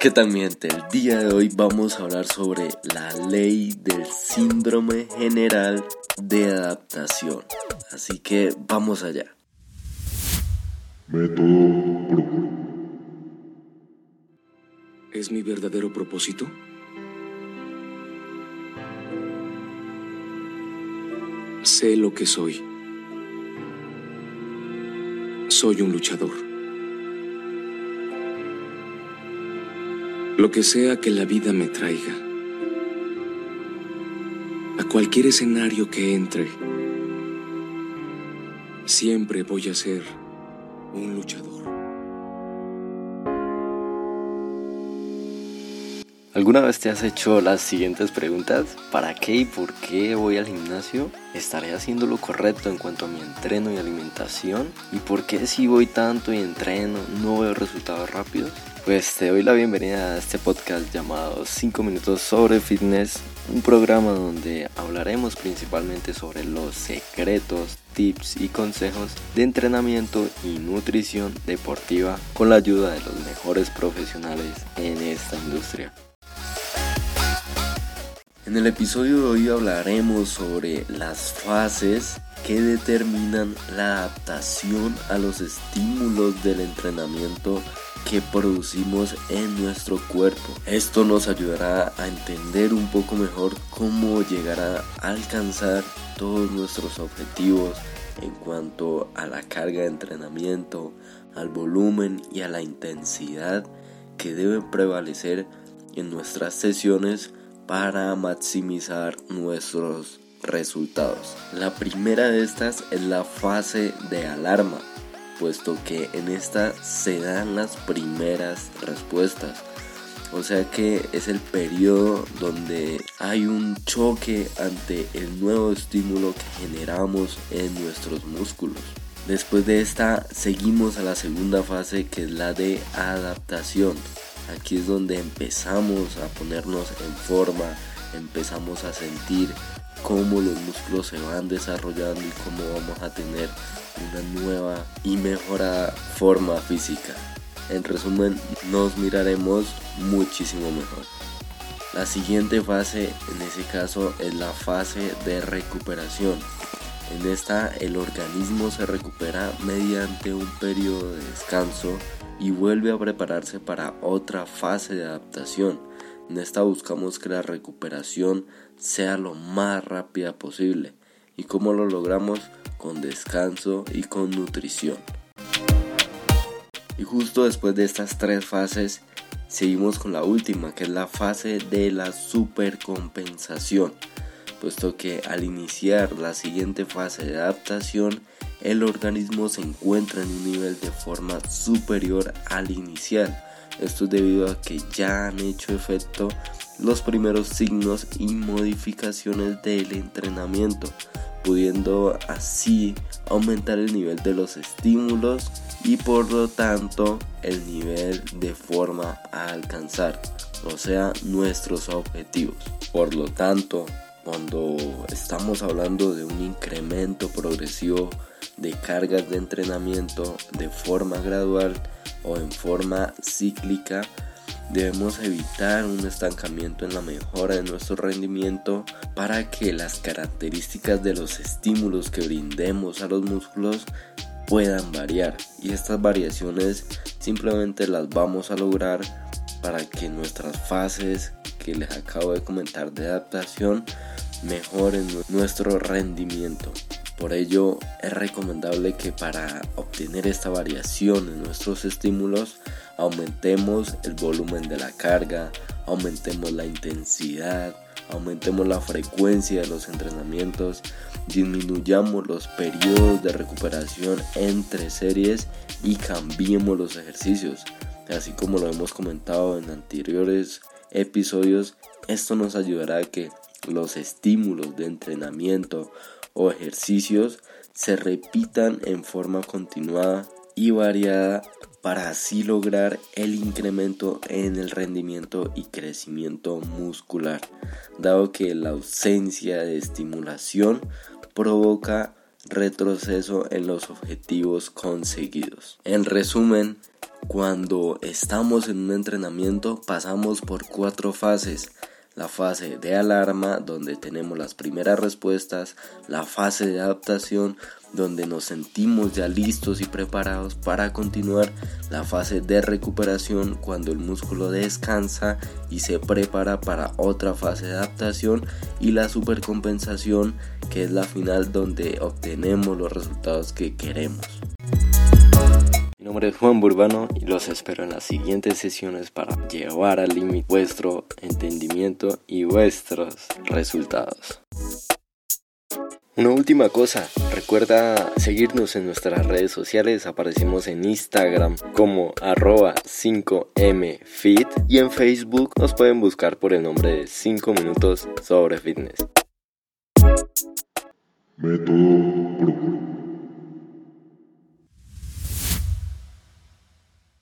¿Qué tal mi gente? El día de hoy vamos a hablar sobre la ley del síndrome general de adaptación. Así que vamos allá. Método ¿Es mi verdadero propósito? Sé lo que soy. Soy un luchador. Lo que sea que la vida me traiga. A cualquier escenario que entre. Siempre voy a ser un luchador. ¿Alguna vez te has hecho las siguientes preguntas? ¿Para qué y por qué voy al gimnasio? ¿Estaré haciendo lo correcto en cuanto a mi entreno y alimentación? ¿Y por qué si voy tanto y entreno no veo resultados rápidos? Pues te doy la bienvenida a este podcast llamado 5 minutos sobre fitness, un programa donde hablaremos principalmente sobre los secretos, tips y consejos de entrenamiento y nutrición deportiva con la ayuda de los mejores profesionales en esta industria. En el episodio de hoy hablaremos sobre las fases que determinan la adaptación a los estímulos del entrenamiento que producimos en nuestro cuerpo. Esto nos ayudará a entender un poco mejor cómo llegar a alcanzar todos nuestros objetivos en cuanto a la carga de entrenamiento, al volumen y a la intensidad que deben prevalecer en nuestras sesiones para maximizar nuestros resultados. La primera de estas es la fase de alarma puesto que en esta se dan las primeras respuestas. O sea que es el periodo donde hay un choque ante el nuevo estímulo que generamos en nuestros músculos. Después de esta seguimos a la segunda fase que es la de adaptación. Aquí es donde empezamos a ponernos en forma, empezamos a sentir cómo los músculos se van desarrollando y cómo vamos a tener una nueva y mejorada forma física. En resumen, nos miraremos muchísimo mejor. La siguiente fase en ese caso es la fase de recuperación. En esta el organismo se recupera mediante un periodo de descanso y vuelve a prepararse para otra fase de adaptación. En esta buscamos que la recuperación sea lo más rápida posible. ¿Y cómo lo logramos? con descanso y con nutrición. Y justo después de estas tres fases, seguimos con la última, que es la fase de la supercompensación, puesto que al iniciar la siguiente fase de adaptación, el organismo se encuentra en un nivel de forma superior al inicial. Esto es debido a que ya han hecho efecto los primeros signos y modificaciones del entrenamiento, pudiendo así aumentar el nivel de los estímulos y por lo tanto el nivel de forma a alcanzar, o sea, nuestros objetivos. Por lo tanto, cuando estamos hablando de un incremento progresivo de cargas de entrenamiento de forma gradual o en forma cíclica, Debemos evitar un estancamiento en la mejora de nuestro rendimiento para que las características de los estímulos que brindemos a los músculos puedan variar. Y estas variaciones simplemente las vamos a lograr para que nuestras fases que les acabo de comentar de adaptación mejoren nuestro rendimiento. Por ello es recomendable que para obtener esta variación en nuestros estímulos aumentemos el volumen de la carga, aumentemos la intensidad, aumentemos la frecuencia de los entrenamientos, disminuyamos los periodos de recuperación entre series y cambiemos los ejercicios. Así como lo hemos comentado en anteriores episodios, esto nos ayudará a que los estímulos de entrenamiento o ejercicios se repitan en forma continuada y variada para así lograr el incremento en el rendimiento y crecimiento muscular, dado que la ausencia de estimulación provoca retroceso en los objetivos conseguidos. En resumen, cuando estamos en un entrenamiento pasamos por cuatro fases la fase de alarma donde tenemos las primeras respuestas, la fase de adaptación donde nos sentimos ya listos y preparados para continuar, la fase de recuperación cuando el músculo descansa y se prepara para otra fase de adaptación y la supercompensación que es la final donde obtenemos los resultados que queremos. Nombre es Juan Burbano y los espero en las siguientes sesiones para llevar al límite vuestro entendimiento y vuestros resultados. Una última cosa, recuerda seguirnos en nuestras redes sociales, aparecemos en Instagram como arroba 5mfit y en Facebook nos pueden buscar por el nombre de 5 minutos sobre fitness. Método